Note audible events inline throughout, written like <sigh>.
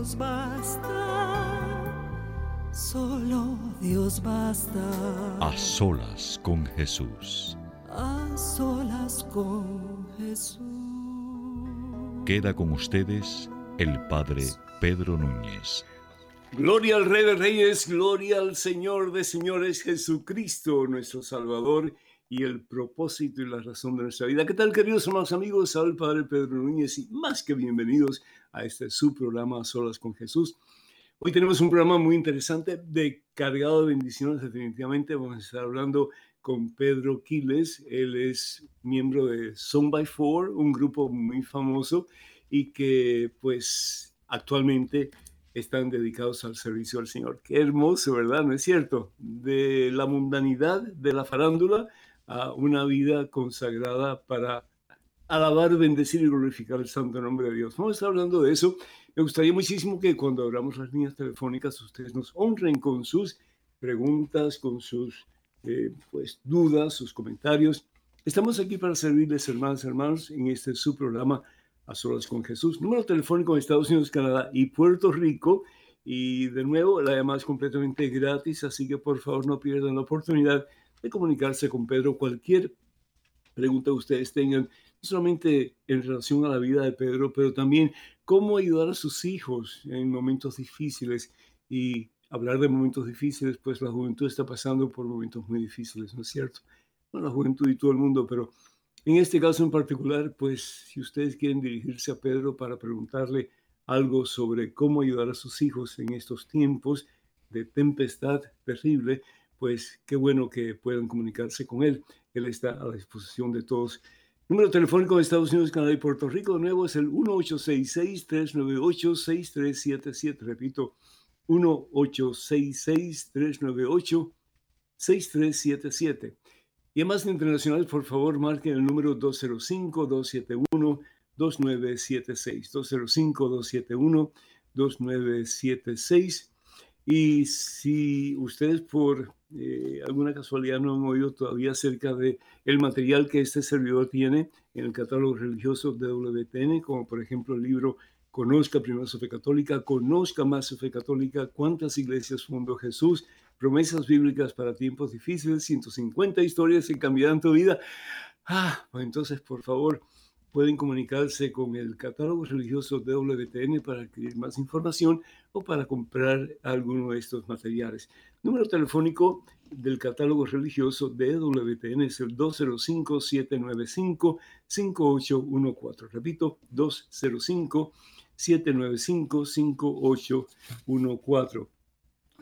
Dios basta, solo Dios basta. A solas con Jesús. a solas con Jesús. Queda con ustedes el Padre Pedro Núñez. Gloria al Rey de Reyes, gloria al Señor de Señores Jesucristo, nuestro Salvador y el propósito y la razón de nuestra vida. ¿Qué tal, queridos hermanos amigos? El Padre Pedro Núñez y más que bienvenidos a este su programa Solas con Jesús. Hoy tenemos un programa muy interesante, de cargado de bendiciones, definitivamente. Vamos a estar hablando con Pedro Quiles. Él es miembro de Song by Four, un grupo muy famoso y que pues actualmente están dedicados al servicio al Señor. Qué hermoso, ¿verdad? ¿No es cierto? De la mundanidad de la farándula a una vida consagrada para alabar, bendecir y glorificar el santo nombre de Dios. Vamos a estar hablando de eso. Me gustaría muchísimo que cuando abramos las líneas telefónicas ustedes nos honren con sus preguntas, con sus eh, pues, dudas, sus comentarios. Estamos aquí para servirles, hermanos hermanos, en este su programa A Solas con Jesús. Número telefónico en Estados Unidos, Canadá y Puerto Rico. Y de nuevo, la llamada es completamente gratis, así que por favor no pierdan la oportunidad de comunicarse con Pedro. Cualquier pregunta que ustedes tengan, solamente en relación a la vida de Pedro, pero también cómo ayudar a sus hijos en momentos difíciles. Y hablar de momentos difíciles, pues la juventud está pasando por momentos muy difíciles, ¿no es cierto? Bueno, la juventud y todo el mundo, pero en este caso en particular, pues si ustedes quieren dirigirse a Pedro para preguntarle algo sobre cómo ayudar a sus hijos en estos tiempos de tempestad terrible, pues qué bueno que puedan comunicarse con él. Él está a la disposición de todos. Número telefónico de Estados Unidos, Canadá y Puerto Rico, de nuevo es el 1866-398-6377. Repito, 1-866-398-6377. Y además de por favor, marquen el número 205-271-2976. 205-271-2976. Y si ustedes por eh, alguna casualidad no han oído todavía acerca de el material que este servidor tiene en el catálogo religioso de WTN, como por ejemplo el libro Conozca primero su católica, conozca más su católica, cuántas iglesias fundó Jesús, promesas bíblicas para tiempos difíciles, 150 historias que cambiarán tu vida. Ah, pues entonces por favor pueden comunicarse con el catálogo religioso de WTN para adquirir más información o para comprar alguno de estos materiales. Número telefónico del catálogo religioso de WTN es el 205-795-5814. Repito, 205-795-5814.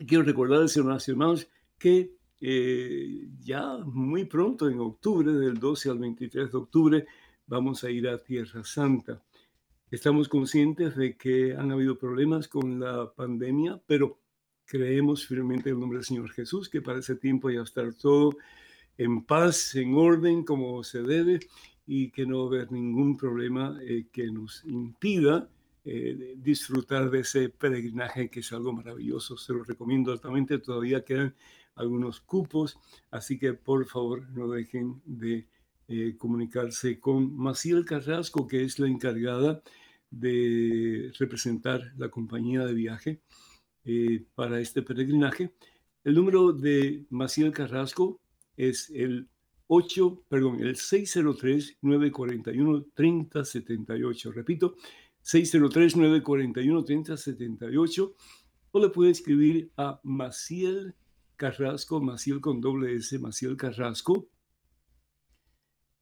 Quiero recordarles, hermanos y hermanos, que eh, ya muy pronto, en octubre, del 12 al 23 de octubre, vamos a ir a Tierra Santa. Estamos conscientes de que han habido problemas con la pandemia, pero creemos firmemente en el nombre del Señor Jesús, que para ese tiempo ya estar todo en paz, en orden, como se debe, y que no va a haber ningún problema eh, que nos impida eh, disfrutar de ese peregrinaje, que es algo maravilloso. Se lo recomiendo altamente. Todavía quedan algunos cupos, así que por favor no dejen de eh, comunicarse con Maciel Carrasco, que es la encargada de representar la compañía de viaje eh, para este peregrinaje. El número de Maciel Carrasco es el 8, perdón, el 603-941-3078. Repito, 603-941-3078. O le puede escribir a Maciel Carrasco, Maciel con doble S, Maciel Carrasco.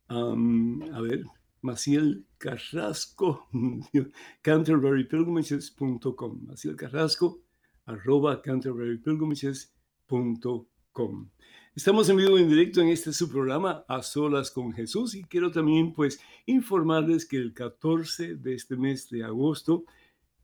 a ver, Maciel Carrasco, <laughs> canterburypilgrimages.com. Maciel Carrasco, arroba canterburypilgrimages.com. Estamos en vivo en directo en este su programa A Solas con Jesús y quiero también pues informarles que el 14 de este mes de agosto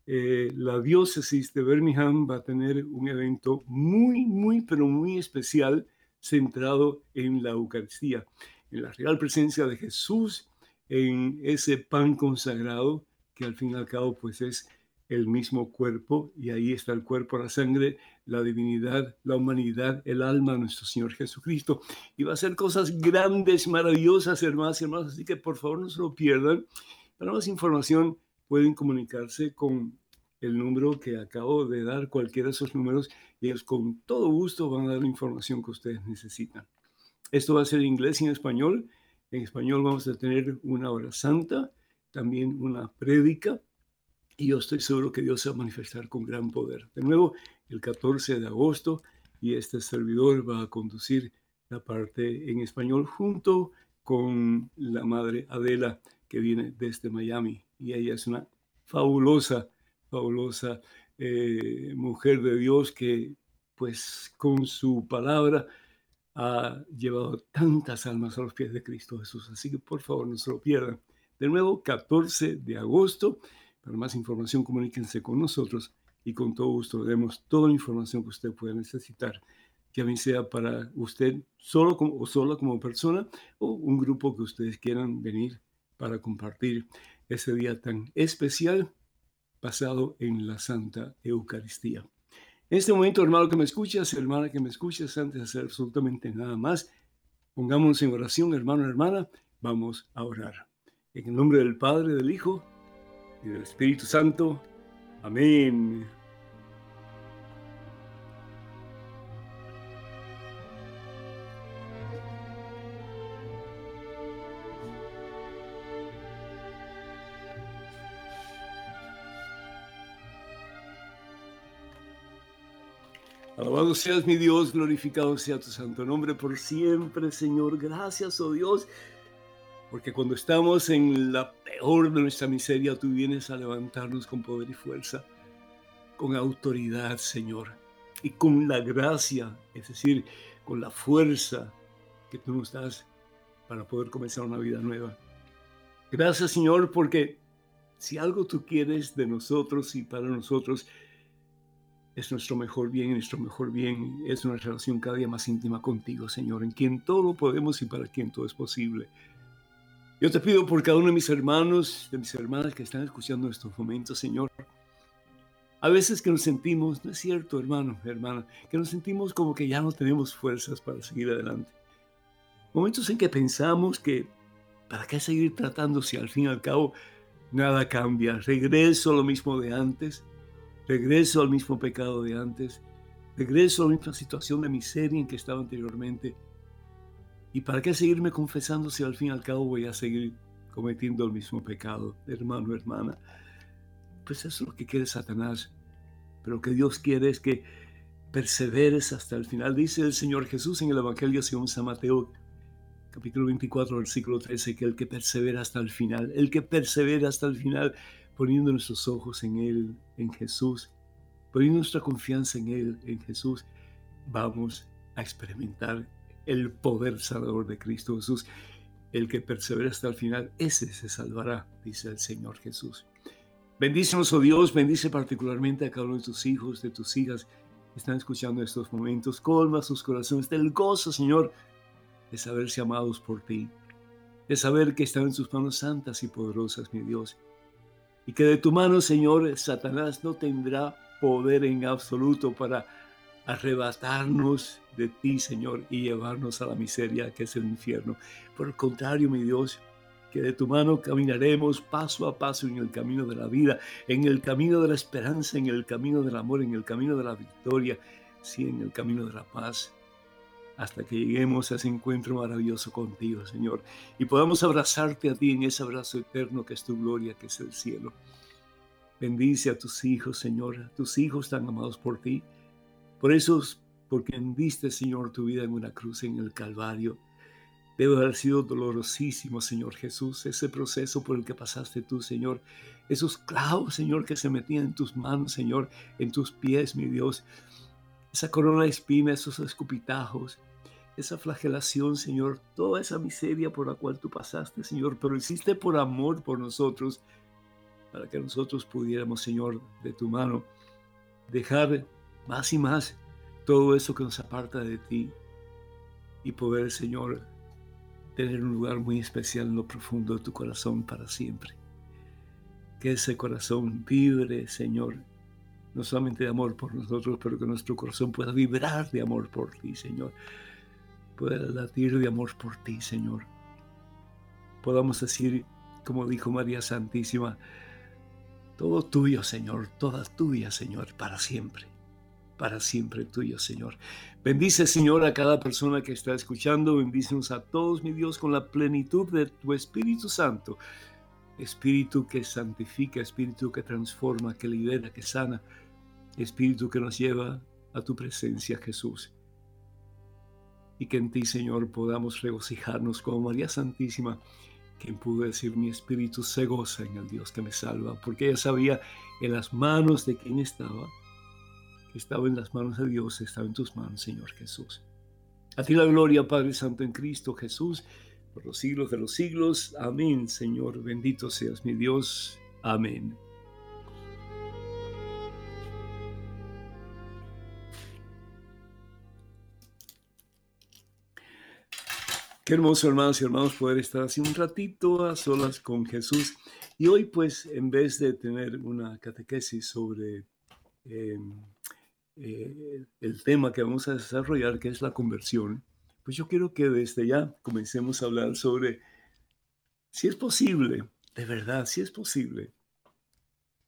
eh, la diócesis de Birmingham va a tener un evento muy, muy, pero muy especial centrado en la Eucaristía, en la real presencia de Jesús, en ese pan consagrado que al fin y al cabo pues es el mismo cuerpo y ahí está el cuerpo, la sangre, la divinidad, la humanidad, el alma nuestro Señor Jesucristo. Y va a ser cosas grandes, maravillosas, hermanas y hermanos, así que por favor no se lo pierdan. Para más información pueden comunicarse con el número que acabo de dar, cualquiera de esos números, y ellos con todo gusto van a dar la información que ustedes necesitan. Esto va a ser en inglés y en español. En español vamos a tener una hora santa, también una prédica, y yo estoy seguro que Dios se va a manifestar con gran poder. De nuevo, el 14 de agosto, y este servidor va a conducir la parte en español junto con la madre Adela, que viene desde Miami, y ella es una fabulosa, fabulosa eh, mujer de Dios que pues con su palabra ha llevado tantas almas a los pies de Cristo Jesús. Así que por favor no se lo pierdan. De nuevo, 14 de agosto. Para más información, comuníquense con nosotros y con todo gusto le demos toda la información que usted pueda necesitar, que a mí sea para usted solo o sola como persona o un grupo que ustedes quieran venir para compartir ese día tan especial basado en la Santa Eucaristía. En este momento, hermano que me escuchas, hermana que me escuchas, antes de hacer absolutamente nada más, pongámonos en oración, hermano, hermana, vamos a orar. En el nombre del Padre, del Hijo y del Espíritu Santo. Amén. Alabado seas mi Dios, glorificado sea tu santo nombre por siempre, Señor. Gracias, oh Dios, porque cuando estamos en la peor de nuestra miseria, tú vienes a levantarnos con poder y fuerza, con autoridad, Señor, y con la gracia, es decir, con la fuerza que tú nos das para poder comenzar una vida nueva. Gracias, Señor, porque si algo tú quieres de nosotros y para nosotros, es nuestro mejor bien nuestro mejor bien es una relación cada día más íntima contigo, Señor, en quien todo lo podemos y para quien todo es posible. Yo te pido por cada uno de mis hermanos, de mis hermanas que están escuchando estos momentos, Señor. A veces que nos sentimos, no es cierto, hermano, hermana, que nos sentimos como que ya no tenemos fuerzas para seguir adelante. Momentos en que pensamos que, ¿para qué seguir tratando si al fin y al cabo nada cambia? Regreso a lo mismo de antes, regreso al mismo pecado de antes, regreso a la misma situación de miseria en que estaba anteriormente ¿Y para qué seguirme confesando si al fin y al cabo voy a seguir cometiendo el mismo pecado, hermano, hermana? Pues eso es lo que quiere Satanás. Pero lo que Dios quiere es que perseveres hasta el final. Dice el Señor Jesús en el Evangelio según San Mateo, capítulo 24, versículo 13, que el que persevera hasta el final, el que persevera hasta el final, poniendo nuestros ojos en Él, en Jesús, poniendo nuestra confianza en Él, en Jesús, vamos a experimentar el poder salvador de Cristo Jesús. El que persevera hasta el final, ese se salvará, dice el Señor Jesús. Bendícenos, oh Dios, bendice particularmente a cada uno de tus hijos, de tus hijas que están escuchando estos momentos. Colma sus corazones del gozo, Señor, de saberse amados por ti, de saber que están en sus manos santas y poderosas, mi Dios. Y que de tu mano, Señor, Satanás no tendrá poder en absoluto para arrebatarnos de ti, Señor, y llevarnos a la miseria que es el infierno. Por el contrario, mi Dios, que de tu mano caminaremos paso a paso en el camino de la vida, en el camino de la esperanza, en el camino del amor, en el camino de la victoria, sí, en el camino de la paz. hasta que lleguemos a ese encuentro maravilloso contigo, Señor, y podamos abrazarte a ti en ese abrazo eterno que es tu gloria, que es el cielo. Bendice a tus hijos, Señor, tus hijos tan amados por ti, por esos, porque diste, Señor, tu vida en una cruz en el Calvario. Debe haber sido dolorosísimo, Señor Jesús, ese proceso por el que pasaste tú, Señor. Esos clavos, Señor, que se metían en tus manos, Señor, en tus pies, mi Dios esa corona de espinas, esos escupitajos, esa flagelación, Señor, toda esa miseria por la cual tú pasaste, Señor, pero hiciste por amor por nosotros, para que nosotros pudiéramos, Señor, de tu mano, dejar más y más todo eso que nos aparta de ti y poder, Señor, tener un lugar muy especial en lo profundo de tu corazón para siempre. Que ese corazón vibre, Señor, no solamente de amor por nosotros, pero que nuestro corazón pueda vibrar de amor por ti, Señor. Pueda latir de amor por ti, Señor. Podamos decir, como dijo María Santísima, todo tuyo, Señor, toda tuya, Señor, para siempre. Para siempre tuyo, Señor. Bendice, Señor, a cada persona que está escuchando. Bendícenos a todos, mi Dios, con la plenitud de tu Espíritu Santo. Espíritu que santifica, Espíritu que transforma, que libera, que sana Espíritu que nos lleva a tu presencia, Jesús. Y que en ti, Señor, podamos regocijarnos como María Santísima, quien pudo decir, mi espíritu se goza en el Dios que me salva, porque ella sabía en las manos de quien estaba, estaba en las manos de Dios, estaba en tus manos, Señor Jesús. A ti la gloria, Padre Santo en Cristo Jesús, por los siglos de los siglos. Amén, Señor. Bendito seas mi Dios. Amén. Qué hermoso, hermanos y hermanos, poder estar así un ratito a solas con Jesús. Y hoy, pues, en vez de tener una catequesis sobre em, eh, el tema que vamos a desarrollar, que es la conversión, pues yo quiero que desde ya comencemos a hablar sobre si es posible, de verdad, si es posible,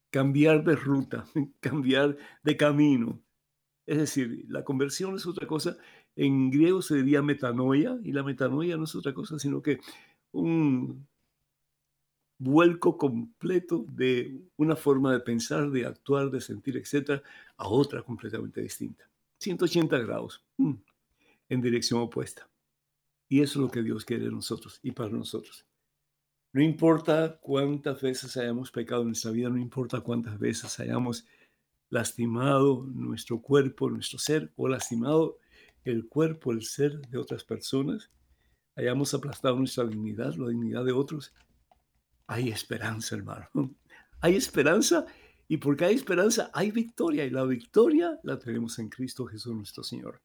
cambiar de ruta, <laughs> cambiar de camino. Es decir, la conversión es otra cosa en griego se diría metanoia, y la metanoia no es otra cosa sino que un vuelco completo de una forma de pensar, de actuar, de sentir, etcétera, a otra completamente distinta. 180 grados mm, en dirección opuesta. Y eso es lo que Dios quiere de nosotros y para nosotros. No importa cuántas veces hayamos pecado en nuestra vida, no importa cuántas veces hayamos lastimado nuestro cuerpo, nuestro ser, o lastimado el cuerpo, el ser de otras personas, hayamos aplastado nuestra dignidad, la dignidad de otros, hay esperanza, hermano. <laughs> Hay esperanza y porque hay esperanza hay victoria y la victoria la tenemos en Cristo Jesús nuestro Señor.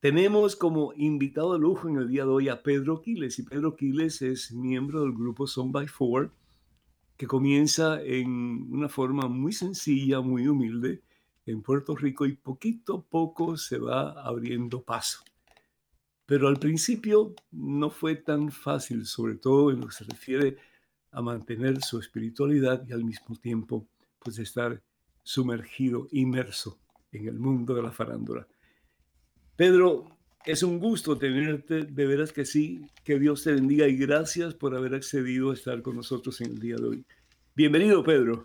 Tenemos como invitado de lujo en el día de hoy a Pedro Quiles y Pedro Quiles es miembro del grupo Song by Four que comienza en una forma muy sencilla, muy humilde, en Puerto Rico y poquito a poco se va abriendo paso. Pero al principio no fue tan fácil, sobre todo en lo que se refiere a mantener su espiritualidad y al mismo tiempo pues estar sumergido, inmerso en el mundo de la farándula. Pedro, es un gusto tenerte, de veras que sí, que Dios te bendiga y gracias por haber accedido a estar con nosotros en el día de hoy. Bienvenido, Pedro.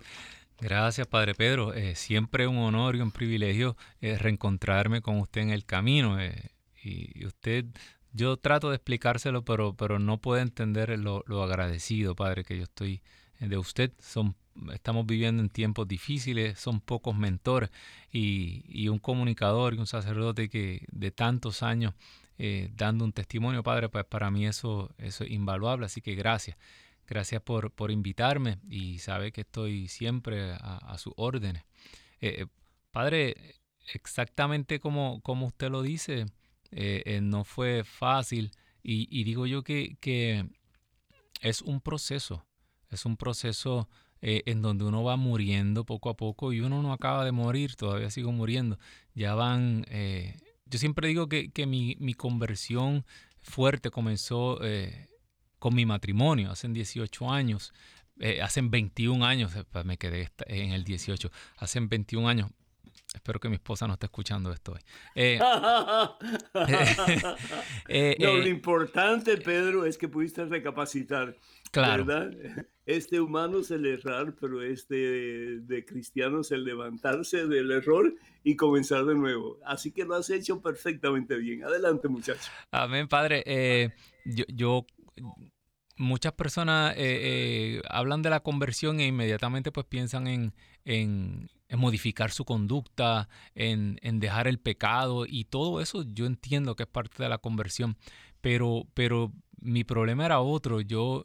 Gracias, Padre Pedro. Eh, siempre un honor y un privilegio eh, reencontrarme con usted en el camino. Eh, y, usted, yo trato de explicárselo, pero, pero no puede entender lo, agradecido, Padre, que yo estoy de usted. Son, estamos viviendo en tiempos difíciles, son pocos mentores y, y un comunicador y un sacerdote que de tantos años dando un testimonio, Padre, pues para mí eso, eso es invaluable. Así que gracias. Gracias por, por invitarme y sabe que estoy siempre a, su órdenes. Eh, eh, padre, exactamente como, como usted lo dice, eh, no fue fácil y, digo yo que, es un proceso, es un proceso en donde uno va muriendo poco a poco y uno no acaba de morir, todavía sigo muriendo. Ya van, yo siempre digo que, mi, conversión fuerte comenzó con mi matrimonio, hace 18 años, eh, hace 21 años, eh, me quedé en el 18, hace 21 años Espero que mi esposa no esté escuchando esto hoy. <laughs> Eh, <laughs> eh, lo eh, importante, Pedro, es que pudiste recapacitar. Claro. ¿verdad? Este humano es el errar, pero este de cristiano es el levantarse del error y comenzar de nuevo. Así que lo has hecho perfectamente bien. Adelante, muchacho. Amén, padre. yo, muchas personas hablan de la conversión e inmediatamente pues piensan en, en, modificar su conducta, en, dejar el pecado y todo eso yo entiendo que es parte de la conversión, pero, pero mi problema era otro, yo...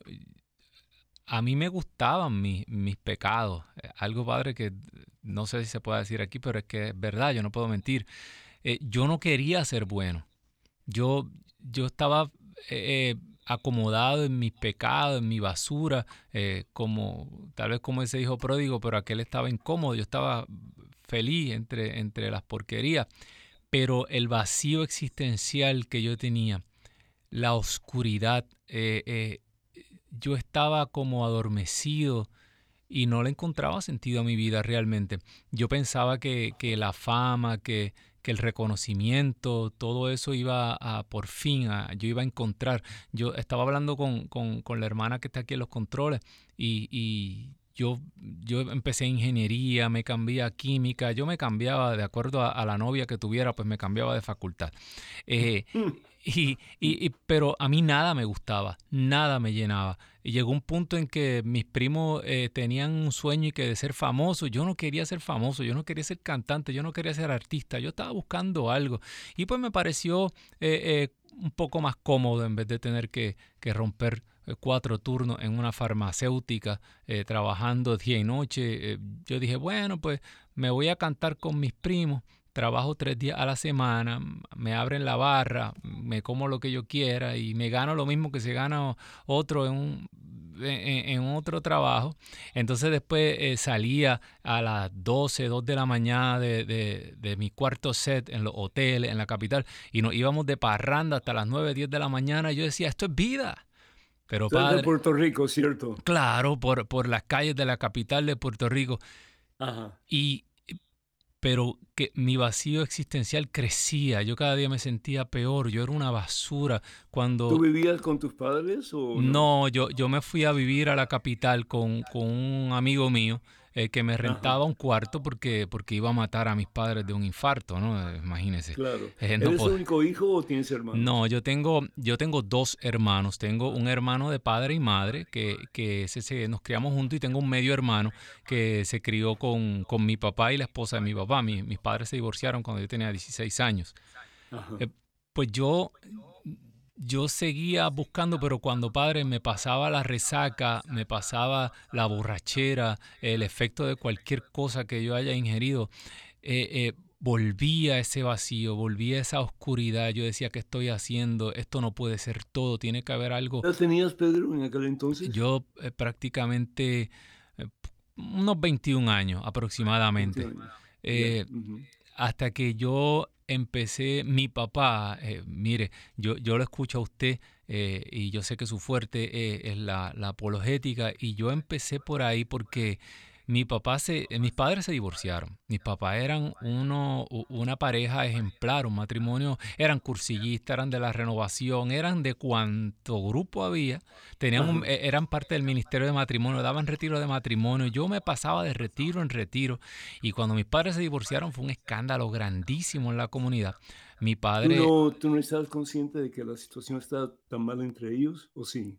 A mí me gustaban mis, mis pecados, algo padre que no sé si se puede decir aquí, pero es que es verdad, yo no puedo mentir. Eh, yo no quería ser bueno. Yo, yo estaba eh, eh, acomodado en mis pecados, en mi basura, eh, como tal vez como ese hijo pródigo, pero aquel estaba incómodo, yo estaba feliz entre, entre las porquerías, pero el vacío existencial que yo tenía, la oscuridad, eh, eh, yo estaba como adormecido y no le encontraba sentido a mi vida realmente. Yo pensaba que, que la fama, que, que el reconocimiento, todo eso iba a, por fin, a, yo iba a encontrar. Yo estaba hablando con, la hermana que está aquí en los controles y, yo, yo empecé ingeniería, me cambié a química, yo me cambiaba de acuerdo a, la novia que tuviera, pues me cambiaba de facultad. Eh, mm. y, y, pero a mí nada me gustaba, nada me llenaba. Y llegó un punto en que mis primos eh, tenían un sueño y que de ser famoso. Yo no quería ser famoso, yo no quería ser cantante, yo no quería ser artista, yo estaba buscando algo. Y pues me pareció eh, eh, un poco más cómodo en vez de tener que, que romper cuatro turnos en una farmacéutica trabajando día y noche. yo dije, bueno, pues me voy a cantar con mis primos trabajo tres días a la semana, me abren la barra, me como lo que yo quiera y me gano lo mismo que se gana otro en un, en, otro trabajo. Entonces después eh, salía a las 12, 2 de la mañana de, de, mi cuarto set en los hoteles, en la capital, y nos íbamos de parranda hasta las 9, 10 de la mañana. Y yo decía, esto es vida. Pero padre, de Puerto Rico, ¿cierto? Claro, por, por las calles de la capital de Puerto Rico. Ajá. Y pero que mi vacío existencial crecía, yo cada día me sentía peor, yo era una basura cuando... ¿Tú vivías con tus padres o no? No, yo, yo me fui a vivir a la capital con, con un amigo mío eh, que me rentaba un cuarto porque, porque iba a matar a mis padres de un infarto, ¿no? Imagínese. Claro. Eh, ¿Eres el único hijo o tienes hermanos? No, yo tengo, yo tengo dos hermanos. Tengo un hermano de padre y madre que, que se, nos criamos juntos y tengo un medio hermano que se crió con, con mi papá y la esposa de mi papá. mis padres se divorciaron cuando yo tenía 16 años. Eh, pues yo yo seguía buscando, pero cuando padre me pasaba la resaca, me pasaba la borrachera, el efecto de cualquier cosa que yo haya ingerido, eh, eh, volvía ese vacío, volvía esa oscuridad. Yo decía, ¿qué estoy haciendo? Esto no puede ser todo, tiene que haber algo. ¿Qué tenías, Pedro, en aquel entonces? Yo eh, prácticamente unos 21 años aproximadamente. Hasta que yo empecé, mi papá, eh, mire, yo, yo lo escucho a usted eh, y yo sé que su fuerte eh, es la, la, apologética y yo empecé por ahí porque mi papá se, eh, mis padres se divorciaron. Mis papás eran uno, una pareja ejemplar, un matrimonio, eran cursillistas, eran de la renovación, eran de cuánto grupo había, tenían e, eran parte del ministerio de matrimonio, daban retiro de matrimonio. Yo me pasaba de retiro en retiro y cuando mis padres se divorciaron fue un escándalo grandísimo en la comunidad. Mi padre... ¿Tú no, ¿tú no estabas consciente de que la situación está tan mal entre ellos o sí?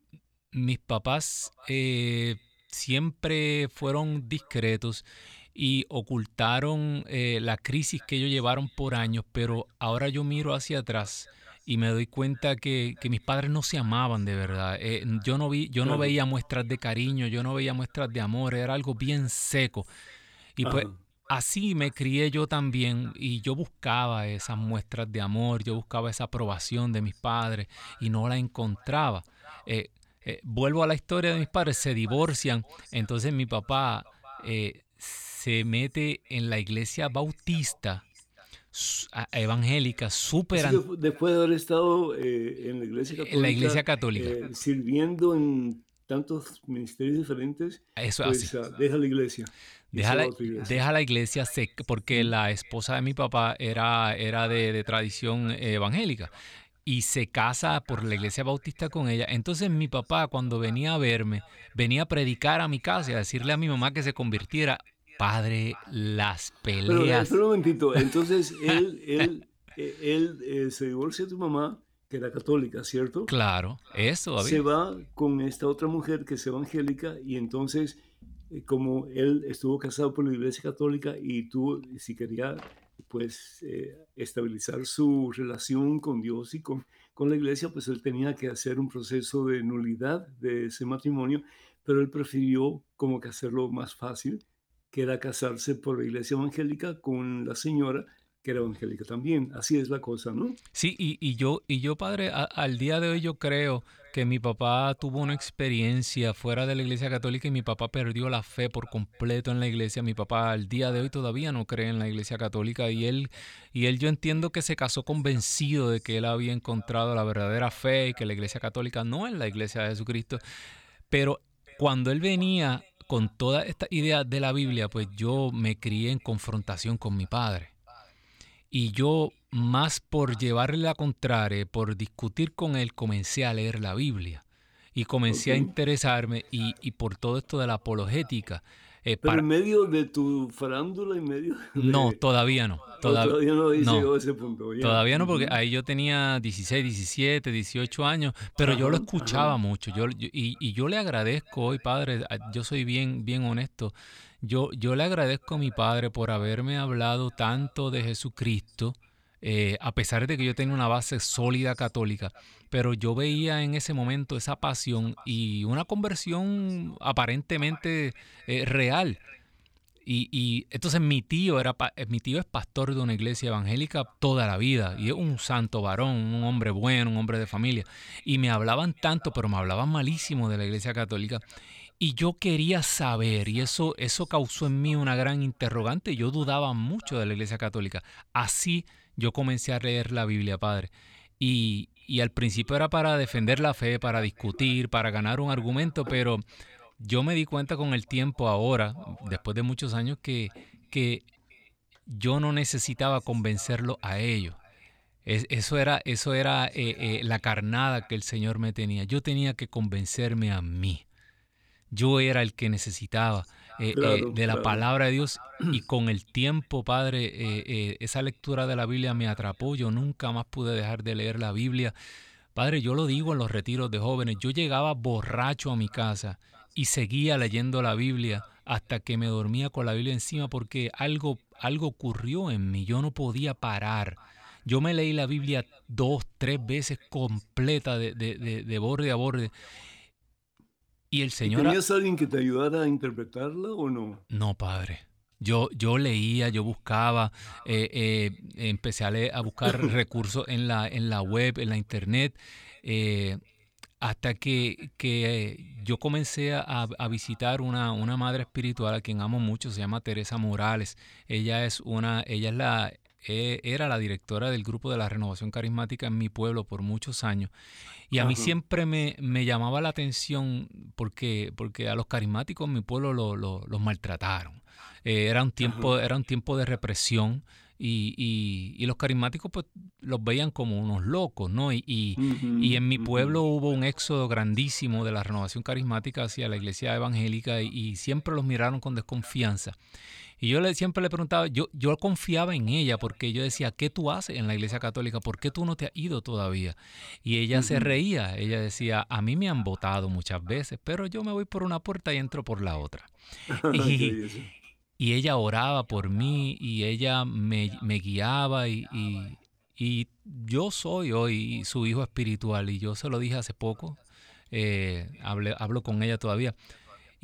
Mis papás... Eh, siempre fueron discretos y ocultaron eh, la crisis que ellos llevaron por años, pero ahora yo miro hacia atrás y me doy cuenta que, mis padres no se amaban de verdad. Eh, yo no vi, yo no veía muestras de cariño, yo no veía muestras de amor, era algo bien seco. Y pues así me crié yo también y yo buscaba esas muestras de amor, yo buscaba esa aprobación de mis padres y no la encontraba. Eh, eh, vuelvo a la historia de mis padres, se divorcian, entonces mi papá eh, se mete en la iglesia bautista evangélica súper después de haber estado eh, en la iglesia católica, la iglesia católica. sirviendo en tantos ministerios diferentes, Eso pues así. deja la iglesia. Deja la, iglesia. deja la iglesia sec- porque la esposa de mi papá era, era de, de tradición evangélica y se casa por la iglesia bautista con ella. Entonces mi papá cuando venía a verme, venía a predicar a mi casa y a decirle a mi mamá que se convirtiera. Padre, las Pero peleas. espera un momentito, entonces él, él, eh, él eh, se divorcia de tu mamá, que era católica, ¿cierto? Claro, eso, se va con esta otra mujer que es evangélica y entonces eh, como él estuvo casado por la iglesia católica y tú si quería pues eh, estabilizar su relación con Dios y con, con la iglesia pues él tenía que hacer un proceso de nulidad de ese matrimonio pero él prefirió como que hacerlo más fácil que era casarse por la iglesia evangélica con la señora que era evangélica también así es la cosa ¿no? Sí, y, yo, y yo, padre, al día de hoy yo creo que mi papá tuvo una experiencia fuera de la iglesia católica y mi papá perdió la fe por completo en la iglesia. Mi papá al día de hoy todavía no cree en la iglesia católica y él, y él yo entiendo que se casó convencido de que él había encontrado la verdadera fe y que la iglesia católica no es la iglesia de Jesucristo. Pero cuando él venía con toda esta idea de la Biblia, pues yo me crié en confrontación con mi padre. Y yo, más por llevarle la contraria, por discutir con él, comencé a leer la Biblia. Y comencé a interesarme y, y por todo esto de la apologética. eh, pero para- en medio de tu farándula en medio de, No, todavía no. No, <laughs> Todav- todavía no ese punto. ya. Todavía no, porque ahí yo tenía 16, 17, 18 años, pero yo lo escuchaba ajá. mucho. Yo, yo- y, y yo le agradezco hoy, padre, yo soy bien, bien honesto. Yo, yo le agradezco a mi padre por haberme hablado tanto de Jesucristo, eh, a pesar de que yo tenía una base sólida católica, pero yo veía en ese momento esa pasión y una conversión aparentemente eh, real. Y, y entonces mi tío era eh, mi tío es pastor de una iglesia evangélica toda la vida y es un santo varón, un hombre bueno, un hombre de familia. Y me hablaban tanto, pero me hablaban malísimo de la iglesia católica. Y yo quería saber, y eso, eso causó en mí una gran interrogante. Yo dudaba mucho de la iglesia católica. Así yo comencé a leer la Biblia, padre. Y, y al principio era para defender la fe, para discutir, para ganar un argumento, pero yo me di cuenta con el tiempo ahora, después de muchos años, que, que yo no necesitaba convencerlo a ellos. Es- eso era, eso era eh, eh, la carnada que el Señor me tenía. Yo tenía que convencerme a mí. Yo era el que necesitaba eh, eh, de la claro. palabra de Dios y <clears throat> con el tiempo, Padre, eh, eh, esa lectura de la Biblia me atrapó. Yo nunca más pude dejar de leer la Biblia. Padre, yo lo digo en los retiros de jóvenes, yo llegaba borracho a mi casa y seguía leyendo la Biblia hasta que me dormía con la Biblia encima porque algo, algo ocurrió en mí, yo no podía parar. Yo me leí la Biblia dos, tres veces completa de, de- de- de borde a borde. Y el ¿Y Señor... ¿Tenías alguien que te ayudara a interpretarla o no? No, padre. Yo, yo leía, yo buscaba, eh, eh, empecé a, leer- a buscar <laughs> recursos en la, en la web, en la internet, eh, hasta que, que, yo comencé a, a visitar una, una madre espiritual a quien amo mucho, se llama Teresa Morales. Ella es una, ella es la, eh, era la directora del grupo de la renovación carismática en mi pueblo por muchos años. Y a mí siempre me, me llamaba la atención porque, porque a los carismáticos en mi pueblo lo- lo- los maltrataron. Eh, era, un tiempo, era un tiempo de represión y, y- y los carismáticos pues los veían como unos locos, ¿no? Y, y- en mi pueblo hubo un éxodo grandísimo de la renovación carismática hacia la iglesia evangélica y siempre los miraron con desconfianza. Y yo le, siempre le preguntaba, yo, yo confiaba en ella porque yo decía, ¿qué tú haces en la iglesia católica? ¿Por qué tú no te has ido todavía? Y ella se reía, ella decía, a mí me han votado muchas veces, pero yo me voy por una puerta y entro por la otra. <laughs> Y, ella oraba por mí y ella me, me guiaba y, y- y yo soy hoy su hijo espiritual y yo se lo dije hace poco, eh, hablé- hablo con ella todavía.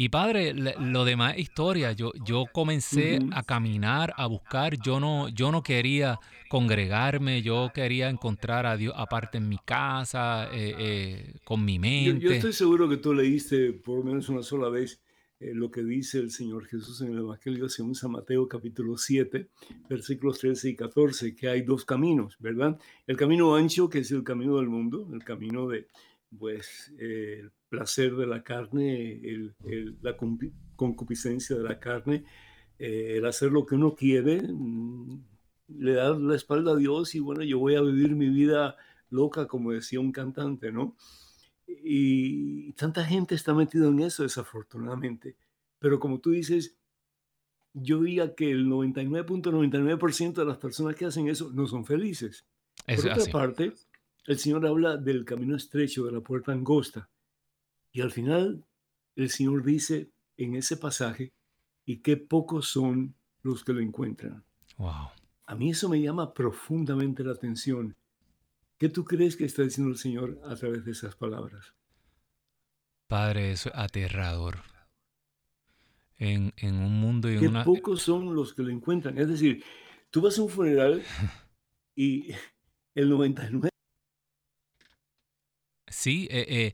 Y padre, lo demás es historia. Yo, yo comencé a caminar, a buscar. Yo no, yo no quería congregarme, yo quería encontrar a Dios aparte en mi casa, eh, eh, con mi Yo, mente. yo estoy seguro que tú leíste por lo menos una sola vez eh, lo que dice el Señor Jesús en el Evangelio según San Mateo capítulo 7, versículos 13 y 14, que hay dos caminos, ¿verdad? El camino ancho, que es el camino del mundo, el camino de, pues el placer de la carne, la concupiscencia de la carne, eh, el hacer lo que uno quiere, mm, le da la espalda a Dios y bueno, yo voy a vivir mi vida loca, como decía un cantante, ¿no? Y tanta gente está metida en eso, desafortunadamente. Pero como tú dices, yo diría que el 99.99% de las personas que hacen eso no son felices. Por otra parte, el Señor habla del camino estrecho, de la puerta angosta. Y al final, el Señor dice en ese pasaje, y qué pocos son los que lo encuentran. Wow. A mí eso me llama profundamente la atención. ¿Qué tú crees que está diciendo el Señor a través de esas palabras? Padre, es aterrador. En, un mundo y Qué una... pocos son los que lo encuentran. Es decir, tú vas a un funeral <laughs> y el 99... Sí, eh, eh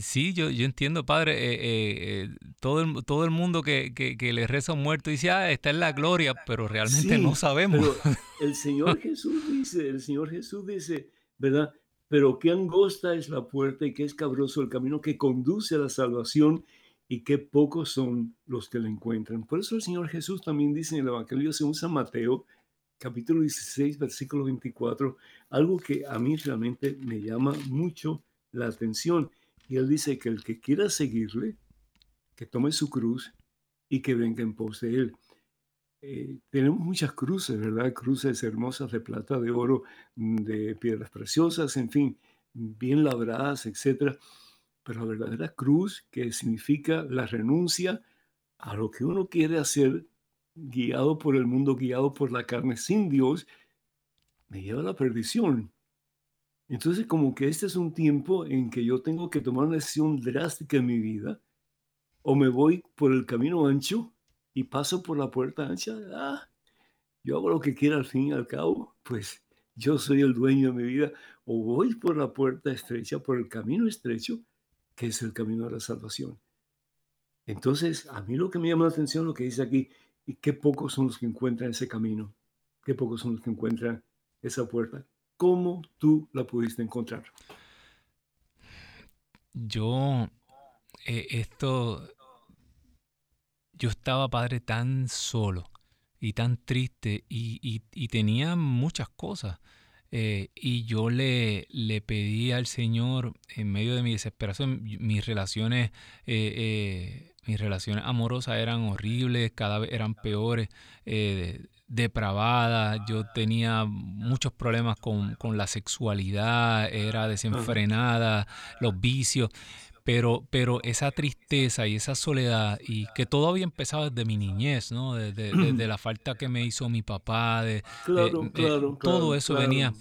Sí, yo, yo entiendo, padre. Eh, todo, el, todo el mundo que, que, le reza un muerto dice, ah, está en la gloria, pero realmente no sabemos. <laughs> el Señor Jesús dice, el Señor Jesús dice, ¿verdad? Pero qué angosta es la puerta y qué escabroso el camino que conduce a la salvación y qué pocos son los que la encuentran. Por eso el Señor Jesús también dice en el Evangelio según San Mateo, capítulo 16, versículo 24, algo que a mí realmente me llama mucho la atención y él dice que el que quiera seguirle, que tome su cruz y que venga en pos de él. Eh, tenemos muchas cruces, ¿verdad? Cruces hermosas de plata, de oro, de piedras preciosas, en fin, bien labradas, etc. Pero la verdadera cruz, que significa la renuncia a lo que uno quiere hacer, guiado por el mundo, guiado por la carne, sin Dios, me lleva a la perdición. Entonces, como que este es un tiempo en que yo tengo que tomar una decisión drástica en mi vida, o me voy por el camino ancho y paso por la puerta ancha, ah, yo hago lo que quiera al fin y al cabo, pues yo soy el dueño de mi vida, o voy por la puerta estrecha, por el camino estrecho, que es el camino de la salvación. Entonces, a mí lo que me llama la atención, lo que dice aquí, y qué pocos son los que encuentran ese camino, qué pocos son los que encuentran esa puerta. ¿Cómo tú la pudiste encontrar? Yo, eh, esto, yo estaba padre tan solo y tan triste y, tenía muchas cosas. Eh, y yo le, le pedí al Señor, en medio de mi desesperación, mis relaciones, eh, mis relaciones amorosas eran horribles, cada vez eran peores depravada, yo tenía muchos problemas con, la sexualidad, era desenfrenada, los vicios, pero, pero esa tristeza y esa soledad, y que todo había empezado desde mi niñez, ¿no? <clears throat> Desde, la falta que me hizo mi papá, de, todo eso venía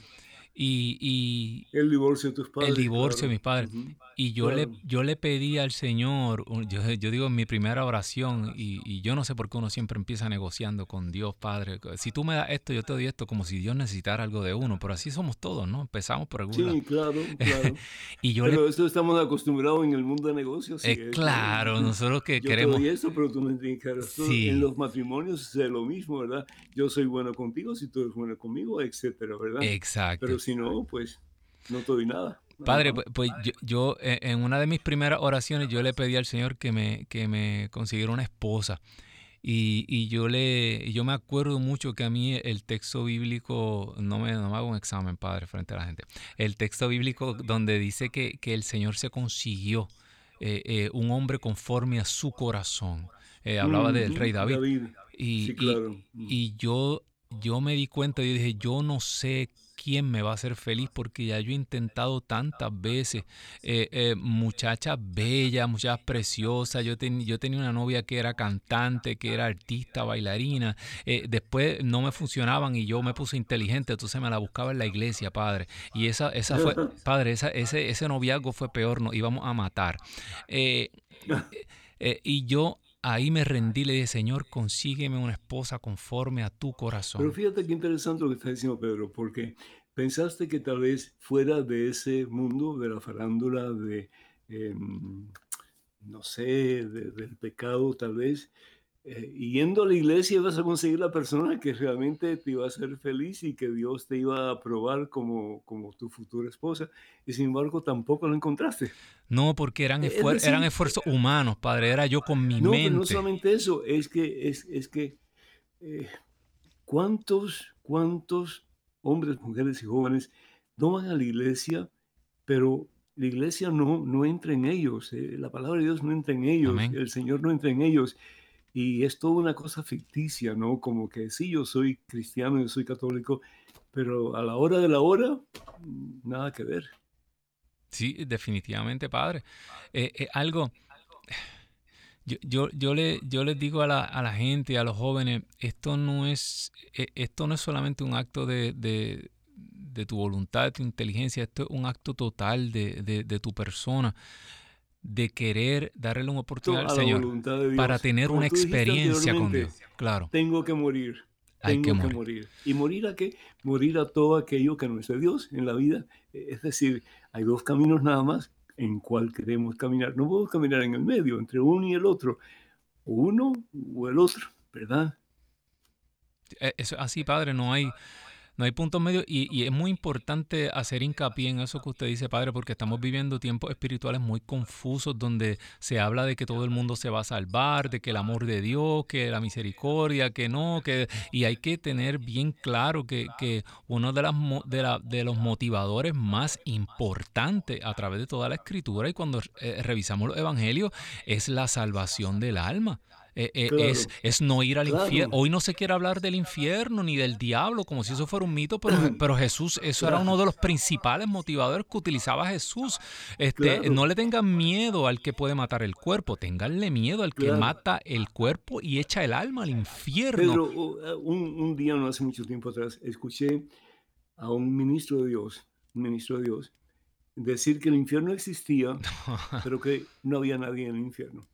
y, el divorcio de tus padres. El divorcio de mis padres. Y yo, le, yo le pedí al Señor, yo, yo digo en mi primera oración, y, yo no sé por qué uno siempre empieza negociando con Dios, Padre. Si tú me das esto, yo te doy esto, como si Dios necesitara algo de uno. Pero así somos todos, ¿no? Empezamos por algún Sí, claro, claro. <laughs> y yo pero eso estamos acostumbrados en el mundo de negocios. es claro, nosotros que queremos... Te doy eso, pero tú me sí. En los matrimonios es lo mismo, ¿verdad? Yo soy bueno contigo si tú eres bueno conmigo, etcétera, ¿verdad? Exacto si no, pues no te doy nada. Padre, pues, pues yo, eh, en una de mis primeras oraciones yo le pedí al Señor que me, que me consiguiera una esposa. Y, yo le yo me acuerdo mucho que a mí el texto bíblico, no me, no me hago un examen, Padre, frente a la gente. El texto bíblico donde dice que, el Señor se consiguió eh, eh, un hombre conforme a su corazón. hablaba del rey David. Y, sí, claro. y, yo, yo me di cuenta y dije, yo no sé quién me va a hacer feliz porque ya yo he intentado tantas veces. Eh, eh, muchachas bellas, muchachas preciosas. Yo, yo tenía una novia que era cantante, que era artista, bailarina. Eh, después no me funcionaban y yo me puse inteligente, entonces me la buscaba en la iglesia, padre. Y esa, esa fue, <laughs> padre, esa, ese, ese noviazgo fue peor, nos íbamos a matar. <laughs> y yo ahí me rendí, le dije, Señor, consígueme una esposa conforme a tu corazón. Pero fíjate qué interesante lo que está diciendo Pedro, porque pensaste que tal vez fuera de ese mundo, de la farándula, de, em, no sé, del pecado tal vez, eh, yendo a la iglesia vas a conseguir la persona que realmente te iba a hacer feliz y que Dios te iba a aprobar como, como tu futura esposa. Y sin embargo, tampoco lo encontraste. No, porque eran, eran esfuerzos humanos, padre. Era yo con mi mente. No, no solamente eso, es que, es, es que eh, ¿cuántos, cuántos hombres, mujeres y jóvenes no van a la iglesia, pero la iglesia no, no entra en ellos, eh, la palabra de Dios no entra en ellos, el Señor no entra en ellos. Y es toda una cosa ficticia, ¿no? Como que sí, yo soy cristiano, yo soy católico, pero a la hora de la hora, nada que ver. Sí, definitivamente, padre. Eh, eh, algo, yo, yo, yo, le, yo les digo a la, a la, gente, a los jóvenes, esto no es, eh, esto no es solamente un acto de, de, de, tu voluntad, de tu inteligencia, esto es un acto total de, de tu persona de querer darle una oportunidad al Señor para tener una experiencia con Dios. Claro. Tengo que morir. Tengo que morir. ¿Y morir a qué? Morir a todo aquello que no es de Dios en la vida. Es decir, hay dos caminos nada más en cuál queremos caminar. No podemos caminar en el medio, entre uno y el otro. uno o el otro, ¿verdad? Eh, así, padre, no hay, no hay puntos medios y, es muy importante hacer hincapié en eso que usted dice, padre, porque estamos viviendo tiempos espirituales muy confusos donde se habla de que todo el mundo se va a salvar, de que el amor de Dios, que la misericordia, que no, que y hay que tener bien claro que, que uno de, las, de, la, de los motivadores más importantes a través de toda la escritura y cuando eh, revisamos los evangelios es la salvación del alma. Eh, eh, es, es, no ir al infierno. Hoy no se quiere hablar del infierno ni del diablo, como si eso fuera un mito, pero, <clears throat> pero Jesús, eso era uno de los principales motivadores que utilizaba Jesús. Este, No le tengan miedo al que puede matar el cuerpo, tenganle miedo al que mata el cuerpo y echa el alma al infierno. Pedro, eh, un, un día, no hace mucho tiempo atrás, escuché a un ministro de Dios, un ministro de Dios, decir que el infierno existía, <laughs> pero que no había nadie en el infierno.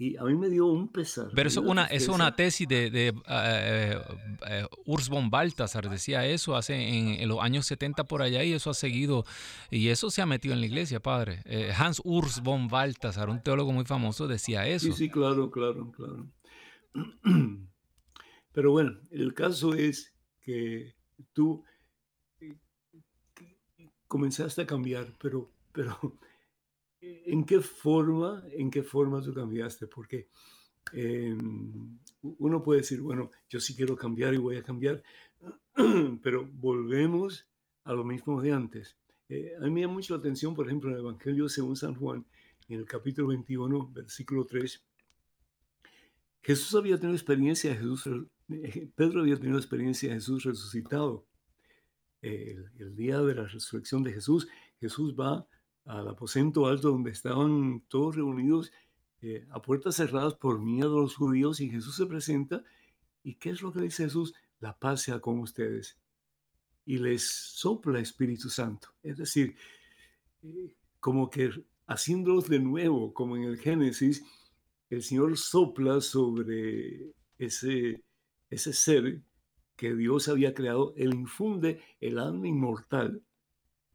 Y a mí me dio un pesar. Pero eso una, es una tesis de, de eh, eh, Urs von Balthasar, decía eso hace en, los años 70 por allá y eso ha seguido, y eso se ha metido en la iglesia, padre. Eh, Hans Urs von Balthasar, un teólogo muy famoso, decía eso. Sí, sí, claro, claro, claro. <clears throat> Pero bueno, el caso es que tú comenzaste a cambiar, pero, pero ¿En qué forma, en qué forma tú cambiaste? Porque em, uno puede decir, bueno, yo sí quiero cambiar y voy a cambiar, <clears throat> pero volvemos a lo mismo de antes. Eh, a mí me llama mucho la atención, por ejemplo, en el Evangelio según San Juan, en el capítulo 21, versículo 3, Jesús había tenido experiencia de Jesús, eh, Pedro había tenido experiencia de Jesús resucitado. el, el día de la resurrección de Jesús, Jesús va al aposento alto donde estaban todos reunidos eh, a puertas cerradas por miedo a los judíos y Jesús se presenta y ¿qué es lo que dice Jesús? La paz sea con ustedes. Y les sopla Espíritu Santo. Es decir, eh, como que haciéndolos de nuevo, como en el Génesis, el Señor sopla sobre ese, ese ser que Dios había creado, Él infunde el alma inmortal.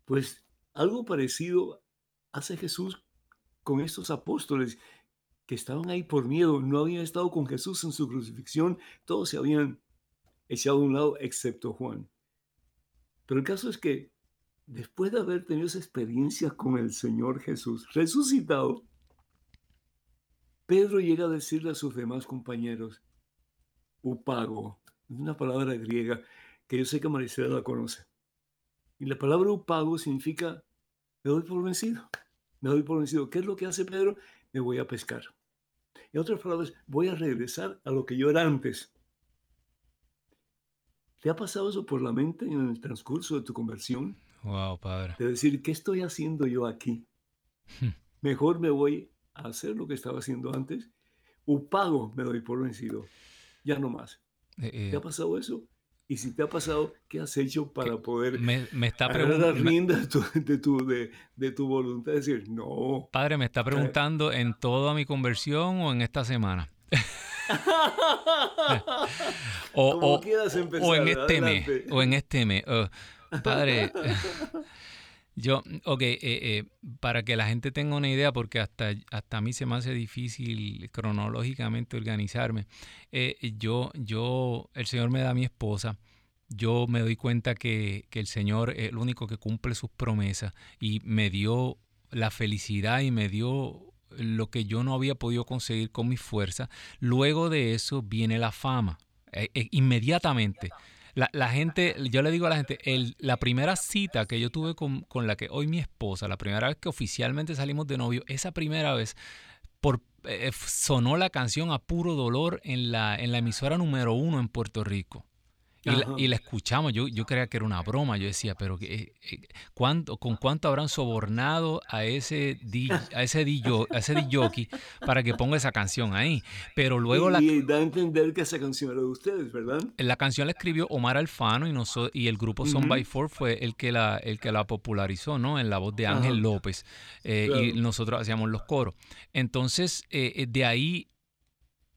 Pues algo parecido hace Jesús con estos apóstoles que estaban ahí por miedo, no habían estado con Jesús en su crucifixión, todos se habían echado a un lado excepto Juan. Pero el caso es que después de haber tenido esa experiencia con el Señor Jesús resucitado, Pedro llega a decirle a sus demás compañeros, upago, una palabra griega que yo sé que Maricela la conoce. Y la palabra upago significa me doy por vencido. Me doy por vencido. ¿Qué es lo que hace Pedro? Me voy a pescar. En otras palabras, voy a regresar a lo que yo era antes. ¿Te ha pasado eso por la mente en el transcurso de tu conversión? Wow, padre. De decir, ¿qué estoy haciendo yo aquí? Hmm. Mejor me voy a hacer lo que estaba haciendo antes. pago me doy por vencido. Ya no más. Eh, ¿Te ha eh, pasado eso? Y si te ha pasado, ¿qué has hecho para poder me, me está la rienda de tu, de, tu, de, tu voluntad? Decir, no. Padre, me está preguntando en toda mi conversión o en esta semana. <laughs> o, o, o, en este mes. O en este mes. padre, <laughs> Yo, ok, eh, eh, para que la gente tenga una idea, porque hasta, hasta a mí se me hace difícil cronológicamente organizarme, eh, yo, yo, el Señor me da a mi esposa, yo me doy cuenta que, que el Señor es el único que cumple sus promesas y me dio la felicidad y me dio lo que yo no había podido conseguir con mi fuerza. Luego de eso viene la fama, inmediatamente. La, gente, yo le digo a la gente, el, la primera cita que yo tuve con, la que hoy mi esposa, la primera vez que oficialmente salimos de novio, esa primera vez, por, eh, sonó la canción a puro dolor en la, en la emisora número uno en Puerto Rico. Y la, escuchamos, yo, yo creía que era una broma, yo decía, pero eh, eh, ¿cuánto, ¿con cuánto habrán sobornado a ese a ese a ese DJ para que ponga esa canción ahí? Pero luego la... Y da a entender que esa canción era de ustedes, ¿verdad? La canción la escribió Omar Alfano y, nosotros, y el grupo Son by Four fue el que, la, el que la popularizó, ¿no? En la voz de Ángel López. Eh, y nosotros hacíamos los coros. Entonces, de ahí